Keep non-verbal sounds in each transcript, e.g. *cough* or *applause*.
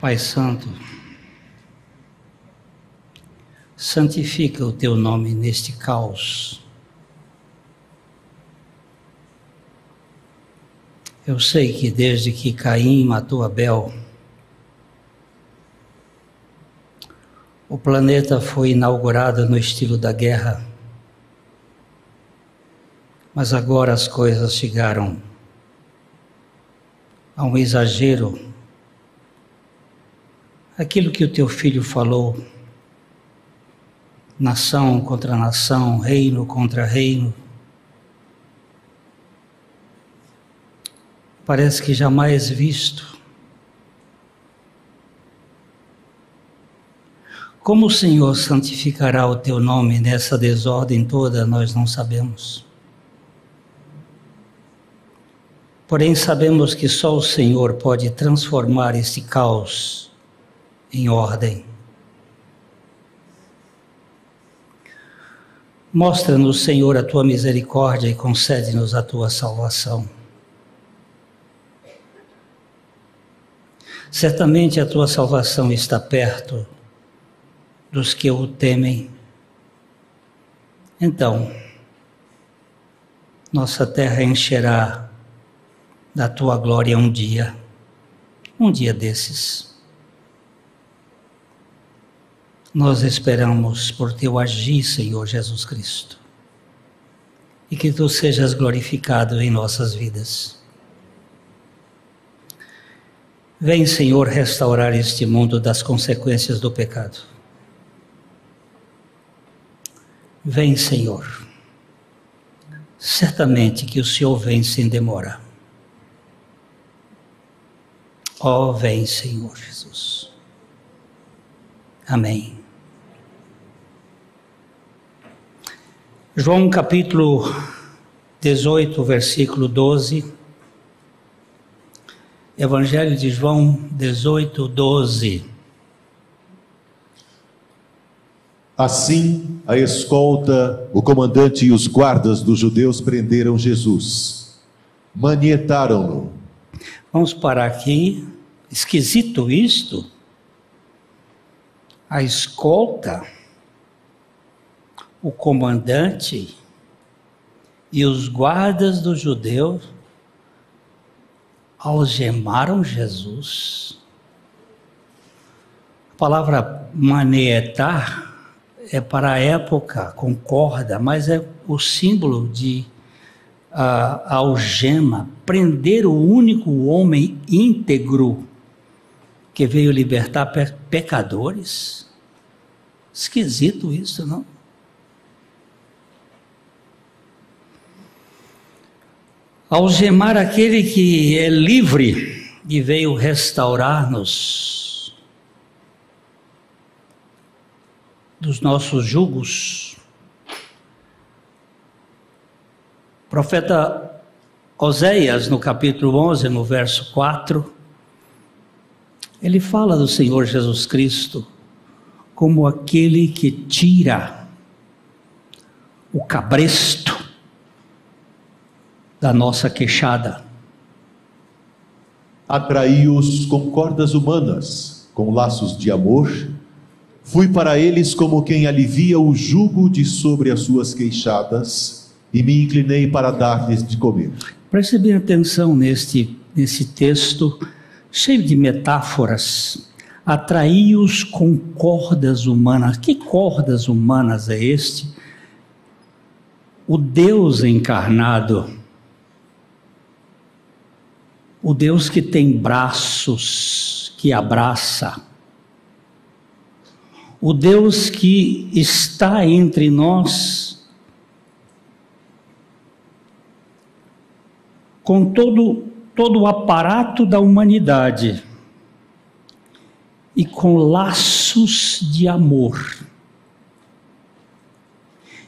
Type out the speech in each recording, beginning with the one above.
Pai Santo, santifica o teu nome neste caos. Eu sei que desde que Caim matou Abel, o planeta foi inaugurado no estilo da guerra. Mas agora as coisas chegaram a um exagero aquilo que o teu filho falou, nação contra nação, reino contra reino. Parece que jamais visto. Como o Senhor santificará o teu nome nessa desordem toda, nós não sabemos. Porém, sabemos que só o Senhor pode transformar este caos em ordem. Mostra-nos, Senhor, a tua misericórdia e concede-nos a tua salvação. Certamente a tua salvação está perto dos que o temem. Então, nossa terra encherá da tua glória um dia, um dia desses. Nós esperamos por teu agir, Senhor Jesus Cristo, e que tu sejas glorificado em nossas vidas. Vem, Senhor, restaurar este mundo das consequências do pecado. Vem, Senhor. Certamente que o Senhor vem sem demora. Ó, oh, vem, Senhor Jesus. Amém. João capítulo 18, versículo 12. Evangelho de João 18, 12. Assim, a escolta, o comandante e os guardas dos judeus prenderam Jesus. Manietaram-no. Vamos parar aqui. Esquisito isto. A escolta o comandante e os guardas dos judeus algemaram Jesus. A palavra manietar é para a época, concorda, mas é o símbolo de algema, prender o único homem íntegro que veio libertar pe pecadores. Esquisito isso, não? Algemar aquele que é livre e veio restaurar-nos dos nossos jugos. O profeta Oséias, no capítulo 11, no verso 4, ele fala do Senhor Jesus Cristo como aquele que tira o cabresto da nossa queixada. Atraí-os com cordas humanas, com laços de amor. Fui para eles como quem alivia o jugo de sobre as suas queixadas e me inclinei para dar-lhes de comer. Preste bem atenção neste, nesse texto cheio de metáforas. Atraí-os com cordas humanas. Que cordas humanas é este? O Deus encarnado o Deus que tem braços, que abraça, o Deus que está entre nós com todo, todo o aparato da humanidade e com laços de amor.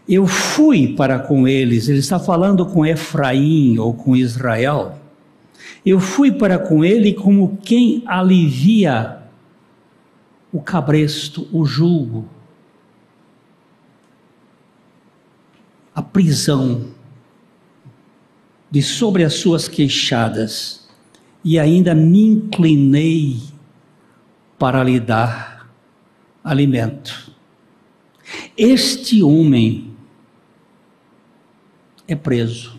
Eu fui para com eles, ele está falando com Efraim ou com Israel eu fui para com ele como quem alivia o cabresto, o julgo, a prisão de sobre as suas queixadas, e ainda me inclinei para lhe dar alimento. Este homem é preso.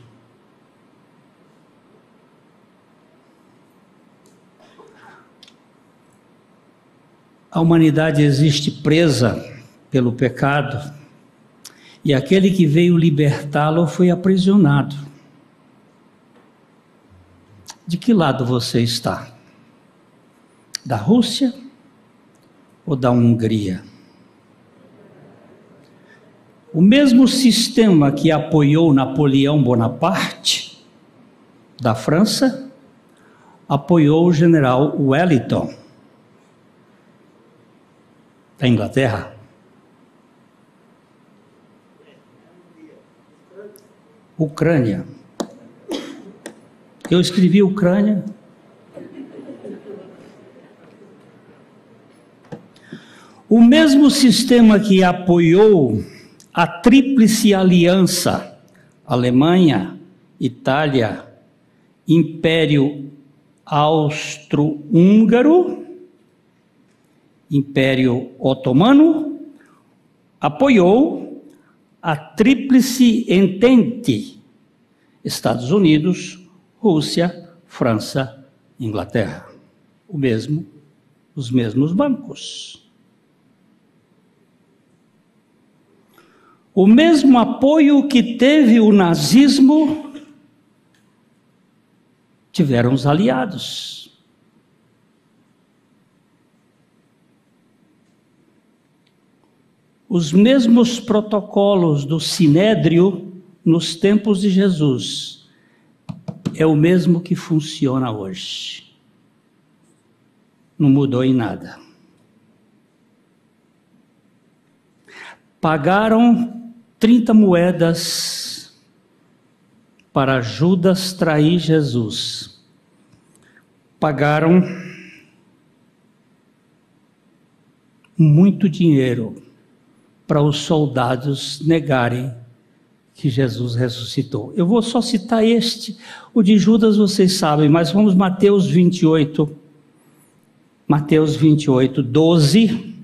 A humanidade existe presa pelo pecado e aquele que veio libertá-lo foi aprisionado. De que lado você está? Da Rússia ou da Hungria? O mesmo sistema que apoiou Napoleão Bonaparte, da França, apoiou o general Wellington, da Inglaterra. Ucrânia. Eu escrevi Ucrânia. O mesmo sistema que apoiou a tríplice aliança Alemanha, Itália, Império Austro-Húngaro, Império Otomano, apoiou a tríplice entente: Estados Unidos, Rússia, França, Inglaterra. O mesmo, os mesmos bancos. O mesmo apoio que teve o nazismo tiveram os aliados. Os mesmos protocolos do Sinédrio nos tempos de Jesus é o mesmo que funciona hoje. Não mudou em nada. Pagaram 30 moedas para Judas trair Jesus. Pagaram muito dinheiro para os soldados negarem que Jesus ressuscitou. Eu vou só citar este, o de Judas vocês sabem, mas vamos Mateus 28, Mateus 28, 12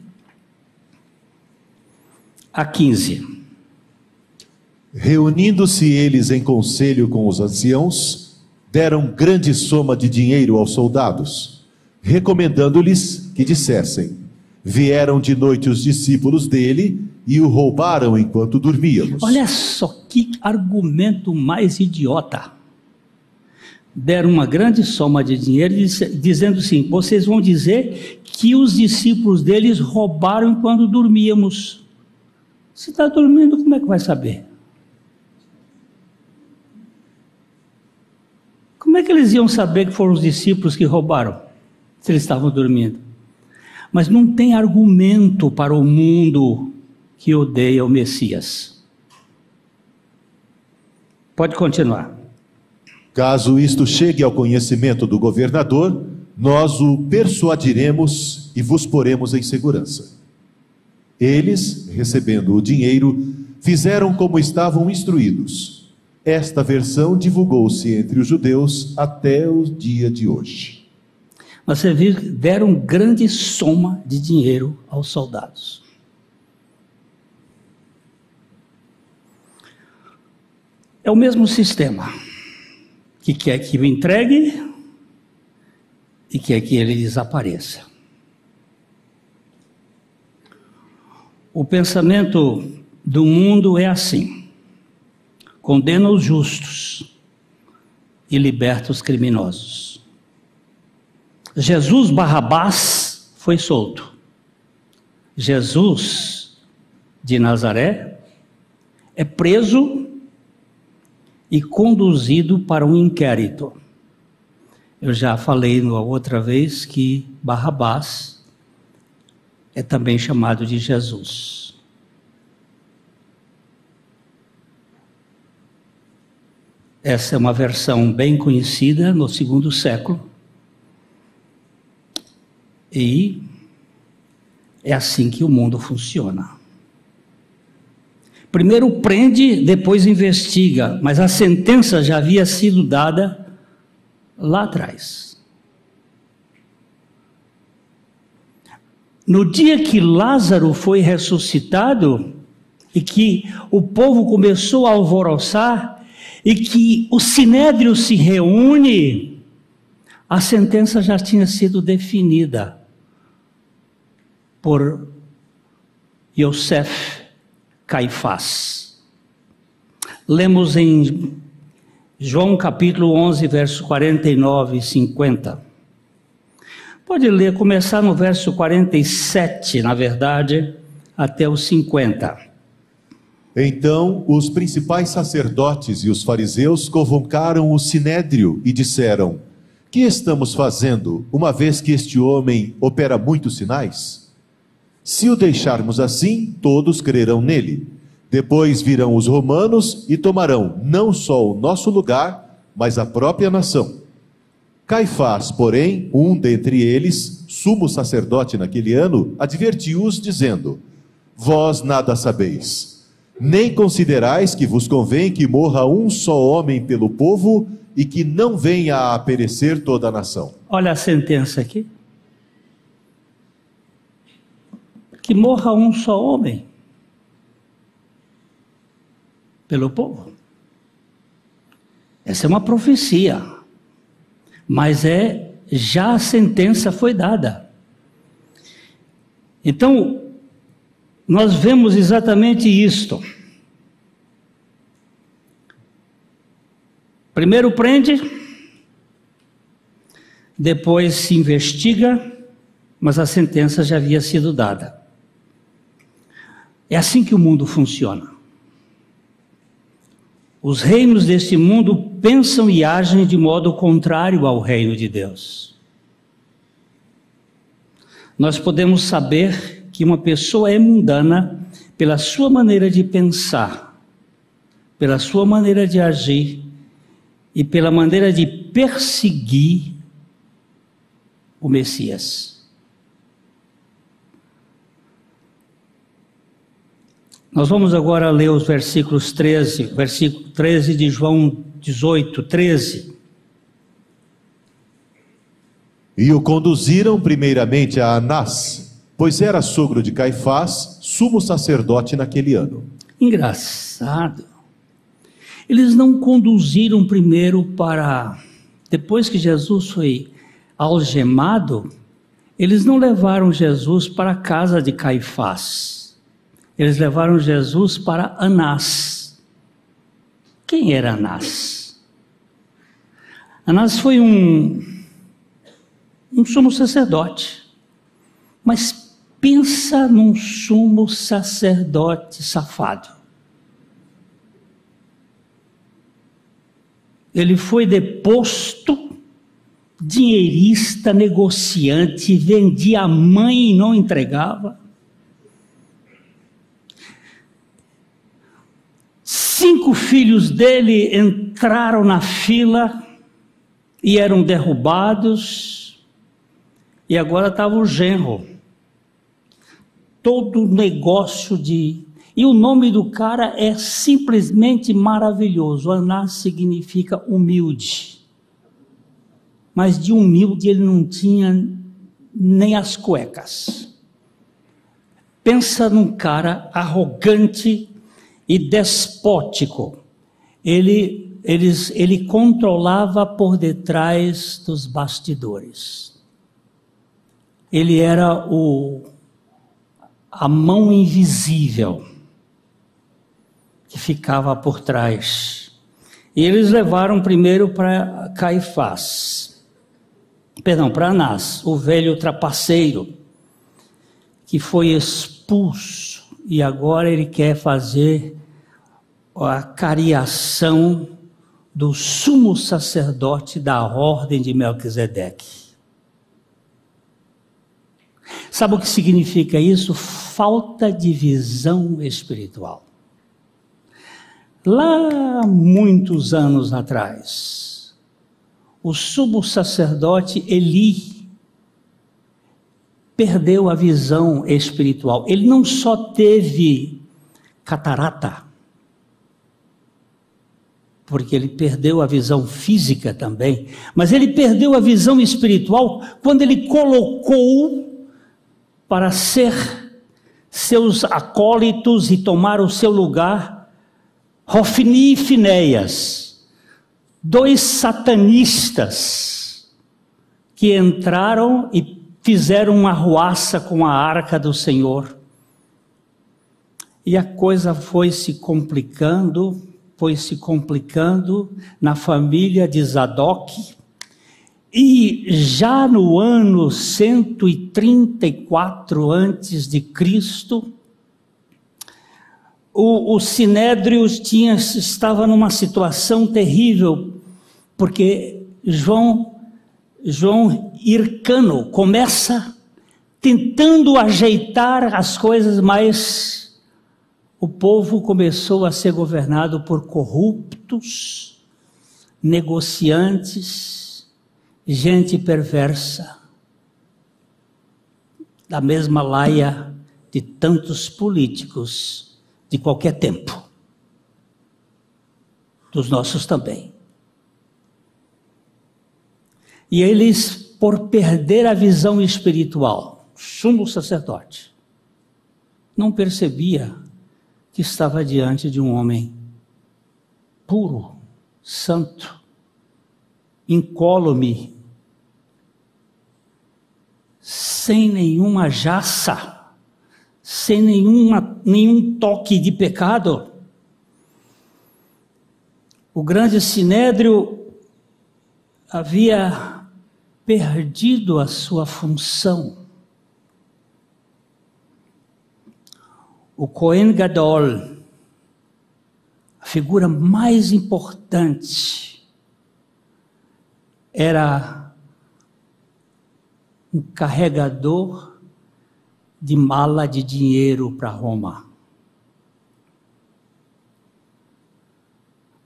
a 15. Reunindo-se eles em conselho com os anciãos, deram grande soma de dinheiro aos soldados, recomendando-lhes que dissessem: Vieram de noite os discípulos dele e o roubaram enquanto dormíamos. Olha só que argumento mais idiota. Deram uma grande soma de dinheiro dizendo assim: vocês vão dizer que os discípulos deles roubaram enquanto dormíamos. Se está dormindo, como é que vai saber? Como é que eles iam saber que foram os discípulos que roubaram? Se eles estavam dormindo. Mas não tem argumento para o mundo que odeia o Messias. Pode continuar. Caso isto chegue ao conhecimento do governador, nós o persuadiremos e vos poremos em segurança. Eles, recebendo o dinheiro, fizeram como estavam instruídos. Esta versão divulgou-se entre os judeus até o dia de hoje. Você viu deram grande soma de dinheiro aos soldados. É o mesmo sistema que quer que o entregue e quer que ele desapareça. O pensamento do mundo é assim: condena os justos e liberta os criminosos. Jesus Barrabás foi solto. Jesus de Nazaré é preso e conduzido para um inquérito. Eu já falei uma outra vez que Barrabás é também chamado de Jesus. Essa é uma versão bem conhecida no segundo século. E é assim que o mundo funciona. Primeiro prende, depois investiga, mas a sentença já havia sido dada lá atrás. no dia que Lázaro foi ressuscitado e que o povo começou a alvoroçar e que o sinédrio se reúne, a sentença já tinha sido definida por Yosef Caifás. Lemos em João capítulo 11, verso 49 e 50. Pode ler, começar no verso 47, na verdade, até o 50. Então os principais sacerdotes e os fariseus convocaram o sinédrio e disseram: Que estamos fazendo, uma vez que este homem opera muitos sinais? Se o deixarmos assim, todos crerão nele. Depois virão os romanos e tomarão não só o nosso lugar, mas a própria nação. Caifás, porém, um dentre eles, sumo sacerdote naquele ano, advertiu-os, dizendo: Vós nada sabeis, nem considerais que vos convém que morra um só homem pelo povo e que não venha a perecer toda a nação. Olha a sentença aqui. Que morra um só homem pelo povo. Essa é uma profecia mas é já a sentença foi dada. Então, nós vemos exatamente isto. Primeiro prende, depois se investiga, mas a sentença já havia sido dada. É assim que o mundo funciona. Os reinos deste mundo pensam e agem de modo contrário ao reino de Deus. Nós podemos saber que uma pessoa é mundana pela sua maneira de pensar, pela sua maneira de agir e pela maneira de perseguir o Messias. Nós vamos agora ler os versículos 13, versículo 13 de João 18, 13. E o conduziram primeiramente a Anás, pois era sogro de Caifás, sumo sacerdote naquele ano. Engraçado. Eles não conduziram primeiro para. Depois que Jesus foi algemado, eles não levaram Jesus para a casa de Caifás eles levaram Jesus para Anás. Quem era Anás? Anás foi um, um sumo sacerdote. Mas pensa num sumo sacerdote safado. Ele foi deposto, dinheirista, negociante, vendia a mãe e não entregava. Cinco filhos dele entraram na fila e eram derrubados, e agora estava o genro. Todo negócio de. E o nome do cara é simplesmente maravilhoso. Anás significa humilde. Mas de humilde ele não tinha nem as cuecas. Pensa num cara arrogante, e despótico. Ele, eles, ele controlava por detrás dos bastidores. Ele era o, a mão invisível que ficava por trás. E eles levaram primeiro para Caifás, perdão, para Anás, o velho trapaceiro, que foi expulso e agora ele quer fazer a cariação do sumo sacerdote da ordem de Melquisedeque. Sabe o que significa isso? Falta de visão espiritual. Lá muitos anos atrás, o sumo sacerdote Eli perdeu a visão espiritual. Ele não só teve catarata, porque ele perdeu a visão física também, mas ele perdeu a visão espiritual quando ele colocou para ser seus acólitos e tomar o seu lugar, Rofni e Finéias, dois satanistas que entraram e fizeram uma ruaça com a arca do Senhor. E a coisa foi se complicando, foi se complicando na família de Zadok. E já no ano 134 antes de Cristo, o, o Sinédrio tinha, estava numa situação terrível, porque João, João Hircano começa tentando ajeitar as coisas, mas o povo começou a ser governado por corruptos, negociantes, gente perversa, da mesma laia de tantos políticos de qualquer tempo, dos nossos também. E eles, por perder a visão espiritual, sumo sacerdote, não percebia que estava diante de um homem puro, santo, incólume, sem nenhuma jaça, sem nenhuma, nenhum toque de pecado. O grande sinédrio havia perdido a sua função o Cohen Gadol, a figura mais importante, era um carregador de mala de dinheiro para Roma.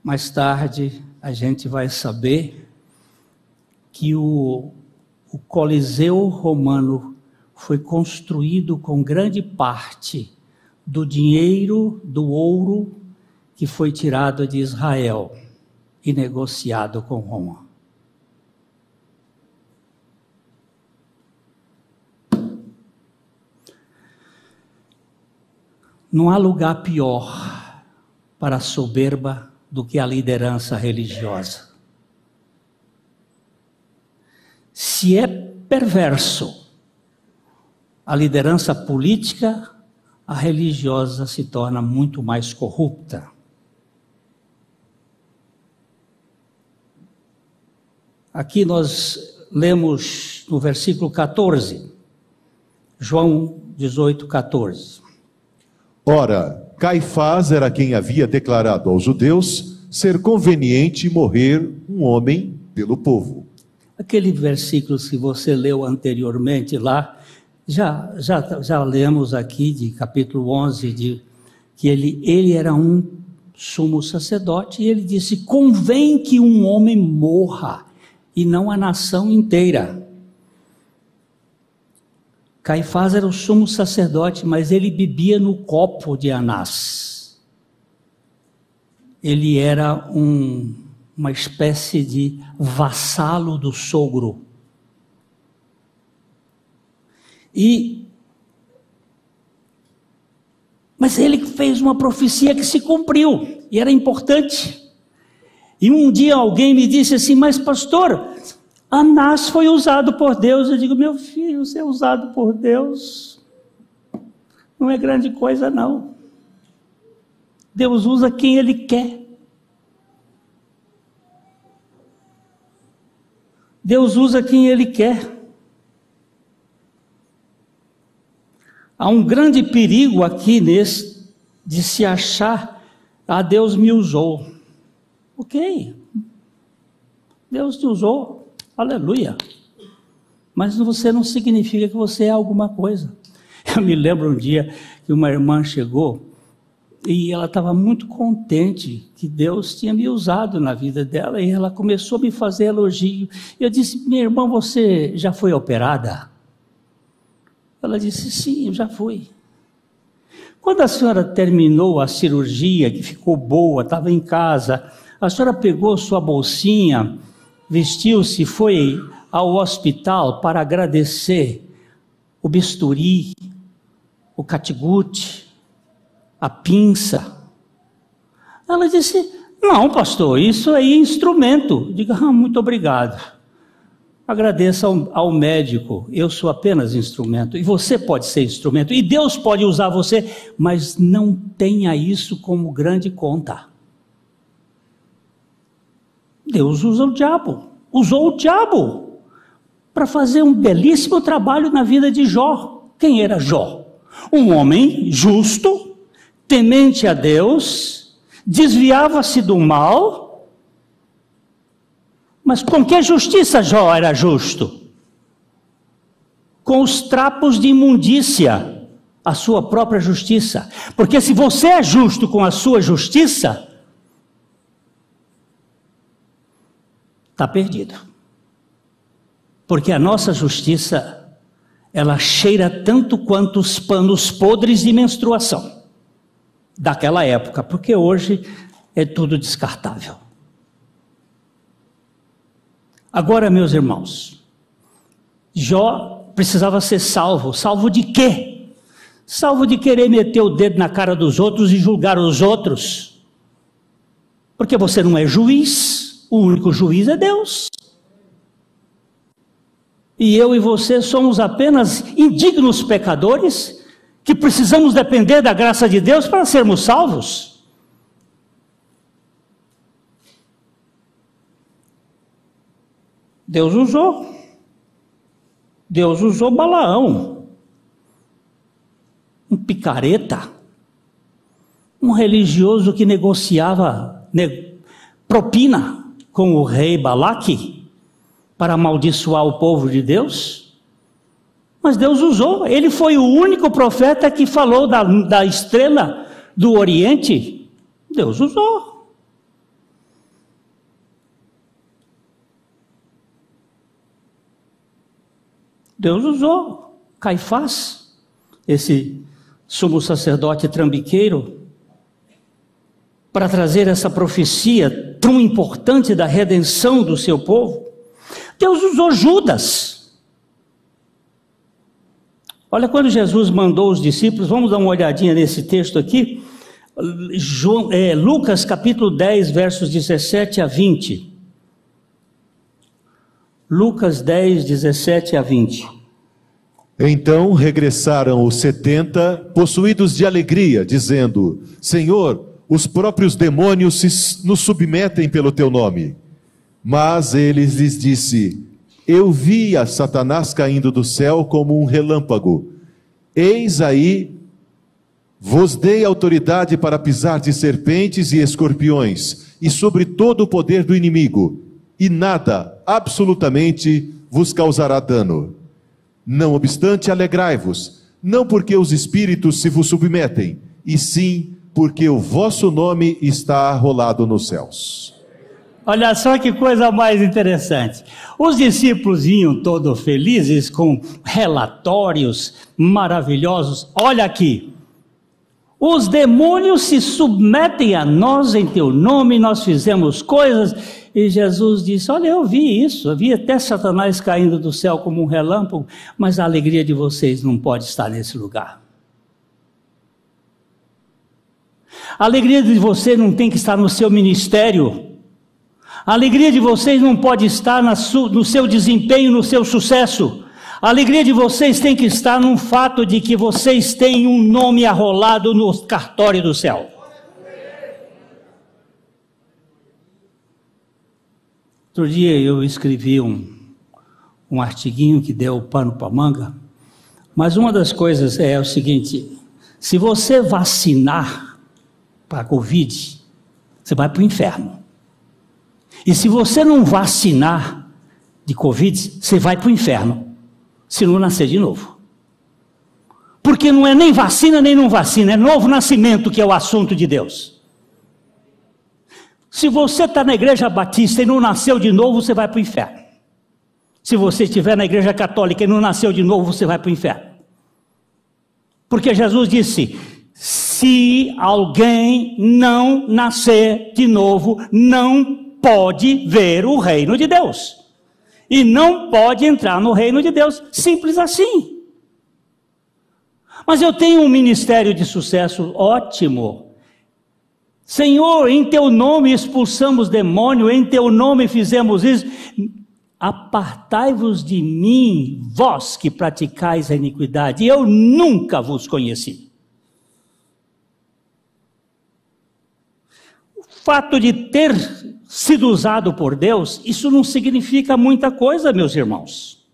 Mais tarde a gente vai saber que o, o Coliseu Romano foi construído com grande parte do dinheiro, do ouro que foi tirado de Israel e negociado com Roma. Não há lugar pior para a soberba do que a liderança religiosa. Se é perverso a liderança política, a religiosa se torna muito mais corrupta. Aqui nós lemos no versículo 14, João 18, 14. Ora, Caifás era quem havia declarado aos judeus ser conveniente morrer um homem pelo povo. Aquele versículo que você leu anteriormente lá, já, já, já lemos aqui de capítulo 11 de que ele, ele era um sumo sacerdote e ele disse: convém que um homem morra e não a nação inteira. Caifás era o sumo sacerdote, mas ele bebia no copo de Anás. Ele era um, uma espécie de vassalo do sogro. E mas ele fez uma profecia que se cumpriu e era importante. E um dia alguém me disse assim: "Mas pastor, Anás foi usado por Deus". Eu digo: "Meu filho, ser usado por Deus não é grande coisa não. Deus usa quem ele quer. Deus usa quem ele quer. Há um grande perigo aqui nesse de se achar, ah, Deus me usou. Ok, Deus te usou, aleluia. Mas você não significa que você é alguma coisa. *laughs* Eu me lembro um dia que uma irmã chegou e ela estava muito contente que Deus tinha me usado na vida dela e ela começou a me fazer elogio. Eu disse: Minha irmã, você já foi operada? Ela disse: Sim, já fui. Quando a senhora terminou a cirurgia, que ficou boa, estava em casa, a senhora pegou sua bolsinha, vestiu-se, foi ao hospital para agradecer o bisturi, o catigute, a pinça. Ela disse: Não, pastor, isso aí é instrumento. Diga, ah, muito obrigado. Agradeça ao, ao, médico, eu sou apenas instrumento, e você pode ser instrumento, e Deus pode usar você, mas não tenha isso como grande conta. Deus usa o diabo, usou o diabo para fazer um belíssimo trabalho na vida de Jó. Quem era Jó? Um homem justo, temente a Deus, desviava-se do mal, mas com que justiça Jó era justo? Com os trapos de imundícia, a sua própria justiça. Porque se você é justo com a sua justiça, está perdido. Porque a nossa justiça, ela cheira tanto quanto os panos podres de menstruação daquela época, porque hoje é tudo descartável. Agora, meus irmãos, Jó precisava ser salvo. Salvo de quê? Salvo de querer meter o dedo na cara dos outros e julgar os outros. Porque você não é juiz, o único juiz é Deus. E eu e você somos apenas indignos pecadores que precisamos depender da graça de Deus para sermos salvos. Deus usou. Deus usou Balaão, um picareta, um religioso que negociava ne, propina com o rei Balaque para amaldiçoar o povo de Deus. Mas Deus usou, ele foi o único profeta que falou da, da estrela do Oriente. Deus usou. Deus usou Caifás, esse sumo sacerdote trambiqueiro, para trazer essa profecia tão importante da redenção do seu povo. Deus usou Judas. Olha quando Jesus mandou os discípulos, vamos dar uma olhadinha nesse texto aqui. É, Lucas capítulo 10, versos 17 a 20. Lucas 10, 17 a 20. Então regressaram os setenta, possuídos de alegria, dizendo: Senhor, os próprios demônios se nos submetem pelo teu nome. Mas ele lhes disse: Eu vi a Satanás caindo do céu como um relâmpago. Eis aí, vos dei autoridade para pisar de serpentes e escorpiões, e sobre todo o poder do inimigo, e nada, absolutamente, vos causará dano. Não obstante, alegrai-vos, não porque os espíritos se vos submetem, e sim porque o vosso nome está arrolado nos céus. Olha só que coisa mais interessante. Os discípulos vinham todos felizes com relatórios maravilhosos. Olha aqui, os demônios se submetem a nós em teu nome, nós fizemos coisas. E Jesus disse: Olha, eu vi isso, eu vi até Satanás caindo do céu como um relâmpago, mas a alegria de vocês não pode estar nesse lugar. A alegria de você não tem que estar no seu ministério. A alegria de vocês não pode estar no seu desempenho, no seu sucesso. A alegria de vocês tem que estar no fato de que vocês têm um nome arrolado no cartório do céu. Outro dia eu escrevi um, um artiguinho que deu pano para manga, mas uma das coisas é o seguinte: se você vacinar para a Covid, você vai para o inferno. E se você não vacinar de Covid, você vai para o inferno se não nascer de novo. Porque não é nem vacina nem não vacina, é novo nascimento que é o assunto de Deus. Se você está na igreja batista e não nasceu de novo, você vai para o inferno. Se você estiver na igreja católica e não nasceu de novo, você vai para o inferno. Porque Jesus disse: se alguém não nascer de novo, não pode ver o reino de Deus e não pode entrar no reino de Deus. Simples assim. Mas eu tenho um ministério de sucesso ótimo. Senhor, em teu nome expulsamos demônio, em teu nome fizemos isso. Apartai-vos de mim, vós que praticais a iniquidade, eu nunca vos conheci. O fato de ter sido usado por Deus, isso não significa muita coisa, meus irmãos.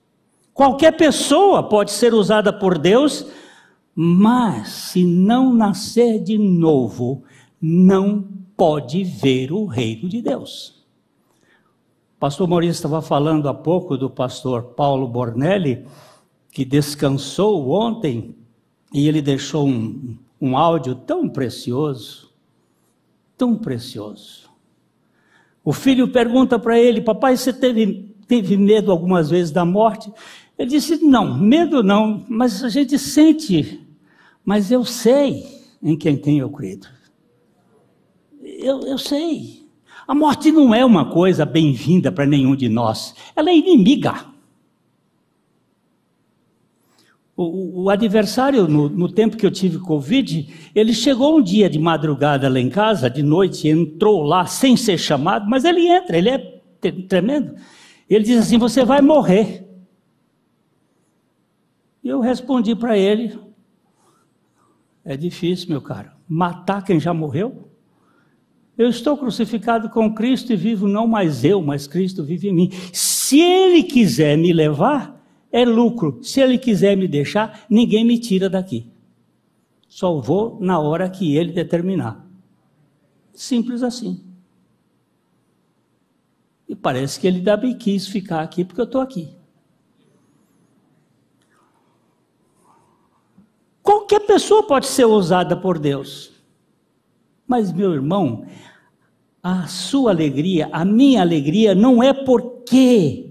Qualquer pessoa pode ser usada por Deus, mas se não nascer de novo, não pode ver o reino de Deus. O pastor Maurício estava falando há pouco do pastor Paulo Bornelli, que descansou ontem e ele deixou um, um áudio tão precioso, tão precioso. O filho pergunta para ele: Papai, você teve, teve medo algumas vezes da morte? Ele disse: Não, medo não, mas a gente sente, mas eu sei em quem tenho crido eu, eu sei. A morte não é uma coisa bem-vinda para nenhum de nós, ela é inimiga. O, o adversário, no, no, tempo que eu tive Covid, ele chegou um dia de madrugada lá em casa, de noite, entrou lá sem ser chamado, mas ele entra, ele é tremendo. Ele diz assim: Você vai morrer. E eu respondi para ele: É difícil, meu caro, matar quem já morreu? Eu estou crucificado com Cristo e vivo não mais eu, mas Cristo vive em mim. Se Ele quiser me levar, é lucro. Se Ele quiser me deixar, ninguém me tira daqui. Só vou na hora que Ele determinar. Simples assim. E parece que Ele também quis ficar aqui porque eu estou aqui. Qualquer pessoa pode ser usada por Deus. Mas, meu irmão, a sua alegria, a minha alegria, não é porque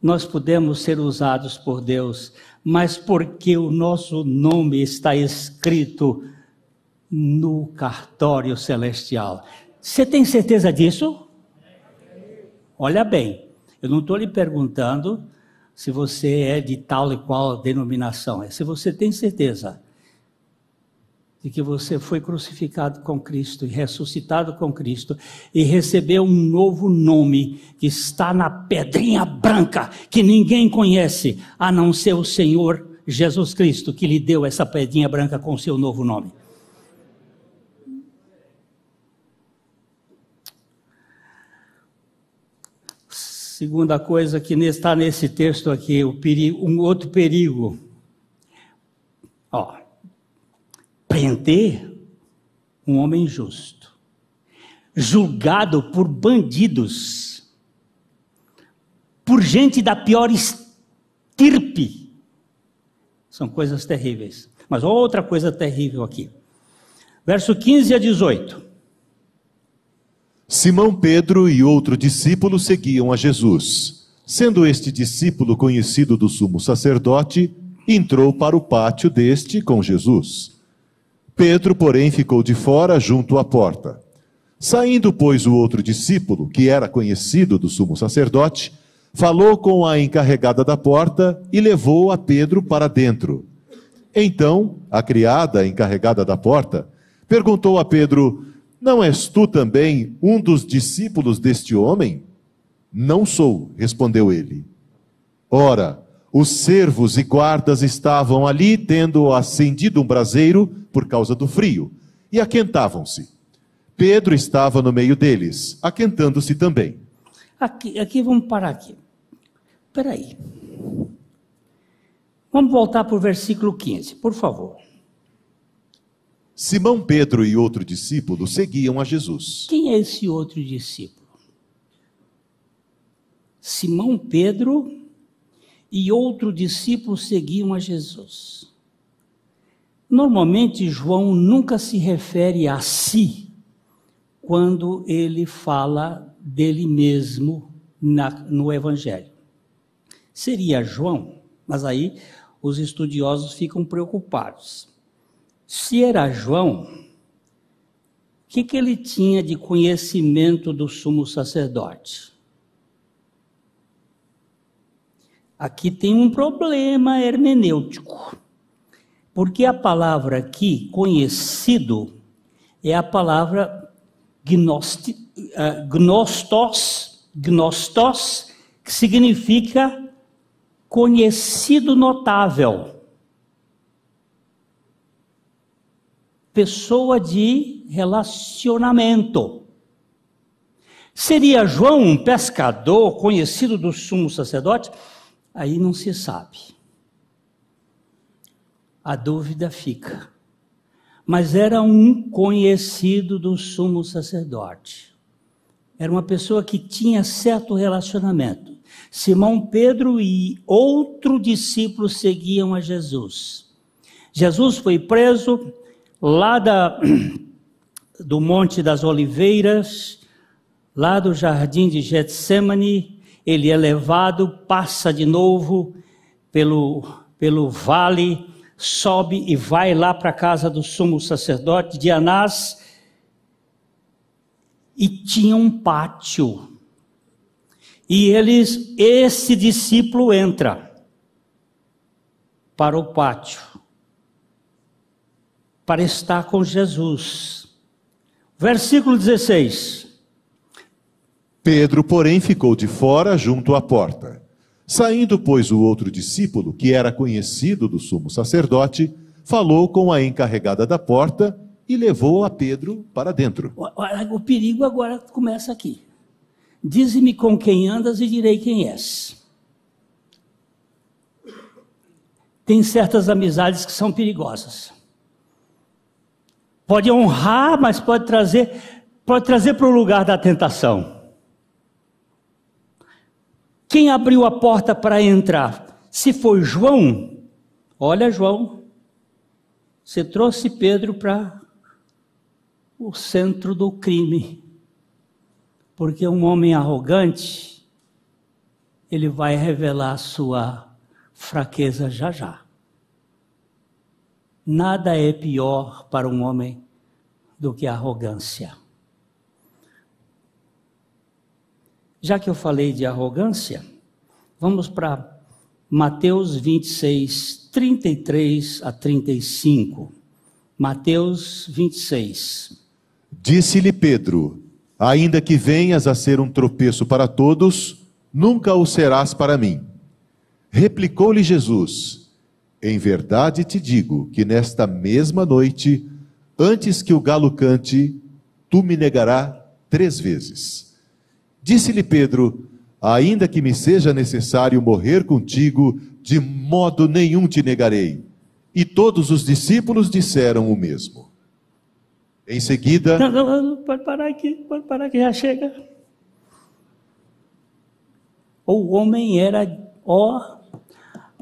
nós podemos ser usados por Deus, mas porque o nosso nome está escrito no cartório celestial. Você tem certeza disso? Olha bem, eu não estou lhe perguntando se você é de tal e qual denominação, é se você tem certeza de que você foi crucificado com Cristo e ressuscitado com Cristo e recebeu um novo nome que está na pedrinha branca que ninguém conhece a não ser o Senhor Jesus Cristo que lhe deu essa pedrinha branca com seu novo nome. Segunda coisa que está nesse texto aqui, um outro perigo. Ó, prender um homem justo, julgado por bandidos, por gente da pior estirpe. São coisas terríveis. Mas outra coisa terrível aqui. Verso 15 a 18. Simão Pedro e outro discípulo seguiam a Jesus. Sendo este discípulo conhecido do sumo sacerdote, entrou para o pátio deste com Jesus. Pedro, porém, ficou de fora junto à porta. Saindo, pois, o outro discípulo, que era conhecido do sumo sacerdote, falou com a encarregada da porta e levou a Pedro para dentro. Então, a criada encarregada da porta perguntou a Pedro: Não és tu também um dos discípulos deste homem? Não sou, respondeu ele. Ora, os servos e guardas estavam ali, tendo acendido um braseiro por causa do frio, e aquentavam-se. Pedro estava no meio deles, aquentando-se também. Aqui, aqui vamos parar aqui. Espera aí. Vamos voltar para o versículo 15, por favor. Simão Pedro e outro discípulo seguiam a Jesus. Quem é esse outro discípulo? Simão Pedro e outro discípulo seguiam a Jesus. Normalmente, João nunca se refere a si quando ele fala dele mesmo na, no Evangelho. Seria João, mas aí os estudiosos ficam preocupados. Se era João, o que, que ele tinha de conhecimento do sumo sacerdote? Aqui tem um problema hermenêutico. Porque a palavra aqui, conhecido, é a palavra gnosti, uh, gnostos, gnostos, que significa conhecido notável. Pessoa de relacionamento. Seria João um pescador conhecido do sumo sacerdote? Aí não se sabe. A dúvida fica. Mas era um conhecido do sumo sacerdote. Era uma pessoa que tinha certo relacionamento. Simão Pedro e outro discípulo seguiam a Jesus. Jesus foi preso lá da, do Monte das Oliveiras, lá do jardim de Getsemane, ele é levado, passa de novo pelo, pelo vale, sobe e vai lá para a casa do sumo sacerdote de Anás, e tinha um pátio e eles, esse discípulo entra para o pátio para estar com Jesus. Versículo 16. Pedro, porém, ficou de fora junto à porta. Saindo, pois, o outro discípulo, que era conhecido do sumo sacerdote, falou com a encarregada da porta e levou a Pedro para dentro. O perigo agora começa aqui. Dize-me com quem andas e direi quem és. Tem certas amizades que são perigosas. Pode honrar, mas pode trazer, pode trazer para o lugar da tentação. Quem abriu a porta para entrar? Se foi João, olha João, você trouxe Pedro para o centro do crime. Porque um homem arrogante, ele vai revelar sua fraqueza já já. Nada é pior para um homem do que a arrogância. Já que eu falei de arrogância, vamos para Mateus 26, 33 a 35. Mateus 26. Disse-lhe Pedro: Ainda que venhas a ser um tropeço para todos, nunca o serás para mim. Replicou-lhe Jesus: Em verdade te digo que nesta mesma noite, antes que o galo cante, tu me negarás três vezes. Disse-lhe Pedro: Ainda que me seja necessário morrer contigo, de modo nenhum te negarei. E todos os discípulos disseram o mesmo. Em seguida. Não, não, não, pode parar aqui, pode parar que já chega. O homem era, ó,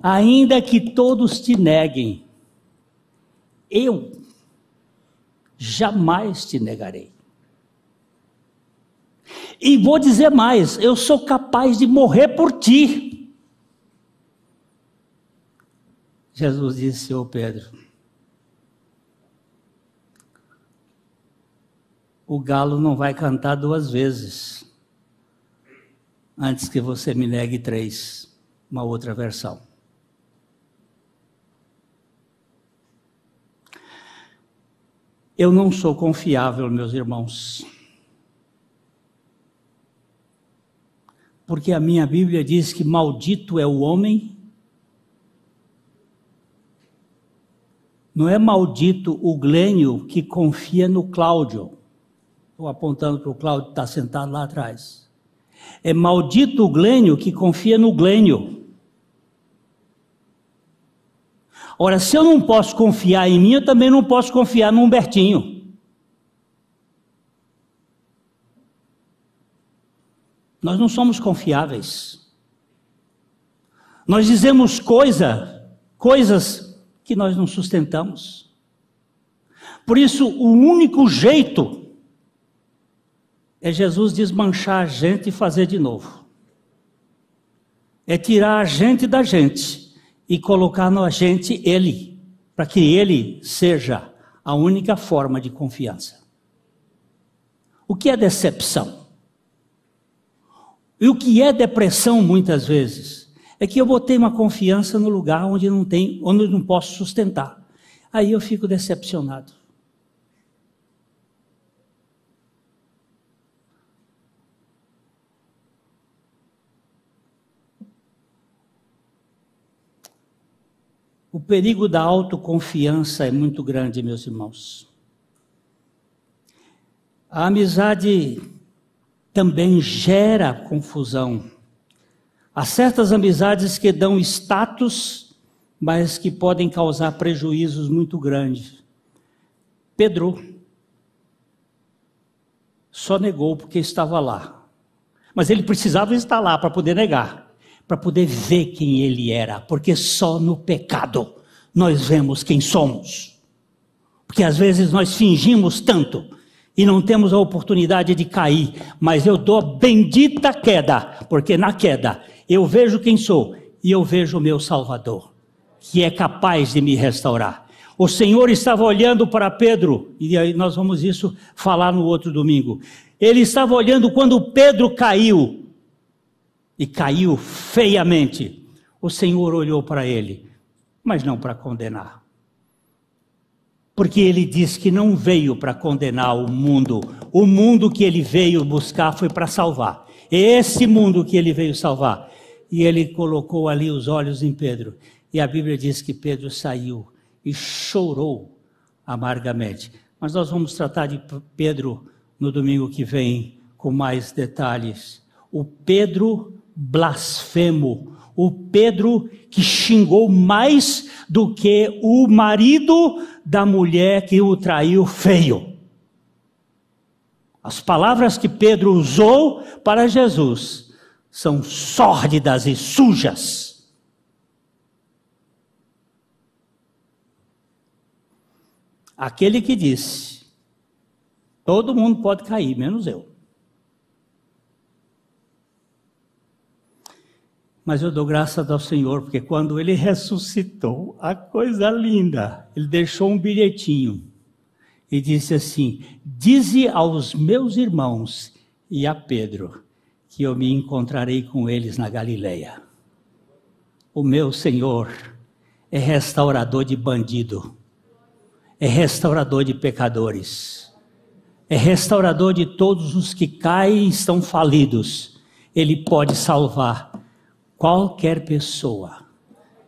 ainda que todos te neguem, eu jamais te negarei. E vou dizer mais: eu sou capaz de morrer por ti. Jesus disse, ô Pedro, o galo não vai cantar duas vezes antes que você me negue três. Uma outra versão. Eu não sou confiável, meus irmãos. Porque a minha Bíblia diz que maldito é o homem. Não é maldito o Glênio que confia no Cláudio. Estou apontando para o Cláudio que está sentado lá atrás. É maldito o Glênio que confia no Glênio. Ora, se eu não posso confiar em mim, eu também não posso confiar no Humbertinho. Nós não somos confiáveis. Nós dizemos coisa, coisas que nós não sustentamos. Por isso, o único jeito é Jesus desmanchar a gente e fazer de novo. É tirar a gente da gente e colocar na gente Ele, para que Ele seja a única forma de confiança. O que é decepção? E o que é depressão muitas vezes? É que eu botei uma confiança no lugar onde não tem, onde não posso sustentar. Aí eu fico decepcionado. O perigo da autoconfiança é muito grande, meus irmãos. A amizade também gera confusão. Há certas amizades que dão status, mas que podem causar prejuízos muito grandes. Pedro só negou porque estava lá. Mas ele precisava estar lá para poder negar para poder ver quem ele era, porque só no pecado nós vemos quem somos. Porque às vezes nós fingimos tanto e não temos a oportunidade de cair, mas eu dou a bendita queda, porque na queda eu vejo quem sou e eu vejo o meu Salvador, que é capaz de me restaurar. O Senhor estava olhando para Pedro, e aí nós vamos isso falar no outro domingo. Ele estava olhando quando Pedro caiu, e caiu feiamente, o Senhor olhou para ele, mas não para condenar. Porque ele diz que não veio para condenar o mundo, o mundo que ele veio buscar foi para salvar. Esse mundo que ele veio salvar. E ele colocou ali os olhos em Pedro. E a Bíblia diz que Pedro saiu e chorou amargamente. Mas nós vamos tratar de Pedro no domingo que vem com mais detalhes. O Pedro blasfemo, o Pedro que xingou mais do que o marido da mulher que o traiu feio. As palavras que Pedro usou para Jesus são sórdidas e sujas. Aquele que disse: todo mundo pode cair, menos eu. Mas eu dou graças ao Senhor, porque quando ele ressuscitou, a coisa linda, ele deixou um bilhetinho e disse assim: Dize aos meus irmãos e a Pedro que eu me encontrarei com eles na Galileia. O meu Senhor é restaurador de bandido, é restaurador de pecadores, é restaurador de todos os que caem e estão falidos. Ele pode salvar qualquer pessoa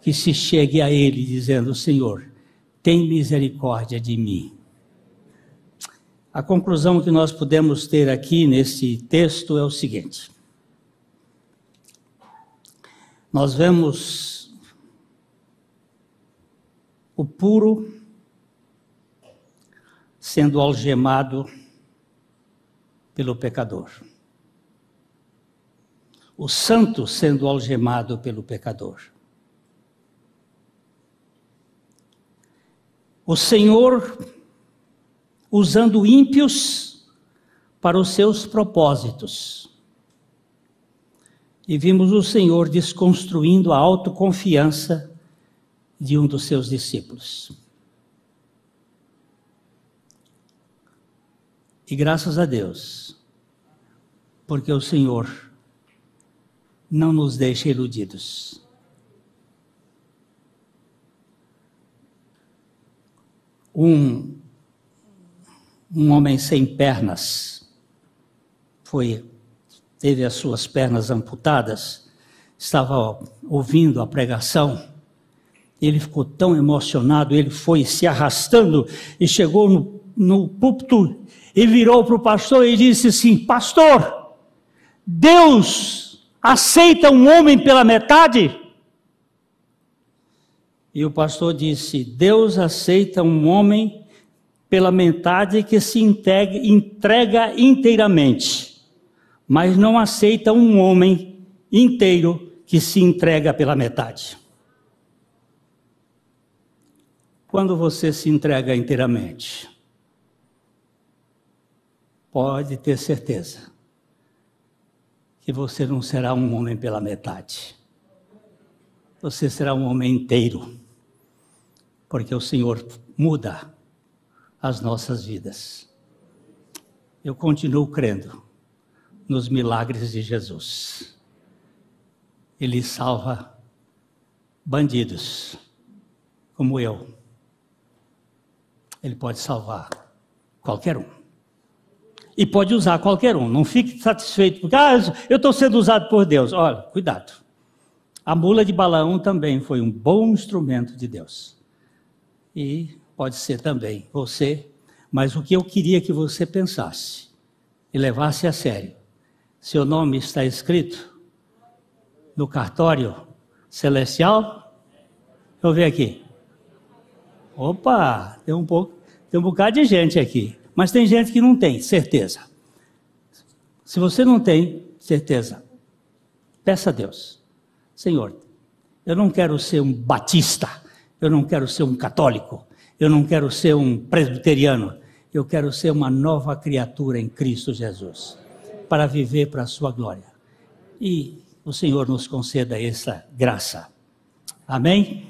que se chegue a Ele dizendo: Senhor, tem misericórdia de mim. A conclusão que nós podemos ter aqui nesse texto é o seguinte: nós vemos o puro sendo algemado pelo pecador o santo sendo algemado pelo pecador. O Senhor usando ímpios para os seus propósitos. E vimos o Senhor desconstruindo a autoconfiança de um dos seus discípulos. E graças a Deus, porque o Senhor não nos deixe iludidos. Um, um homem sem pernas foi teve as suas pernas amputadas, estava ouvindo a pregação, ele ficou tão emocionado, ele foi se arrastando e chegou no, no púlpito e virou para o pastor e disse assim: Pastor, Deus aceita um homem pela metade? E o pastor disse: Deus aceita um homem pela metade que se entrega, entrega inteiramente, mas não aceita um homem inteiro que se entrega pela metade. Quando você se entrega inteiramente, pode ter certeza que você não será um homem pela metade. Você será um homem inteiro. Porque o Senhor muda as nossas vidas. Eu continuo crendo nos milagres de Jesus. Ele salva bandidos como eu, Ele pode salvar qualquer um. E pode usar qualquer um. Não fique satisfeito porque ah, eu estou sendo usado por Deus. Olha, cuidado. A mula de Balaão também foi um bom instrumento de Deus. E pode ser também você. Mas o que eu queria que você pensasse e levasse a sério. Seu nome está escrito no cartório celestial? Deixa eu ver aqui. Opa, tem um pouco, tem um bocado de gente aqui. Mas tem gente que não tem certeza. Se você não tem certeza, peça a Deus: Senhor, eu não quero ser um batista, eu não quero ser um católico, eu não quero ser um presbiteriano, eu quero ser uma nova criatura em Cristo Jesus, para viver para a Sua glória. E o Senhor nos conceda essa graça. Amém?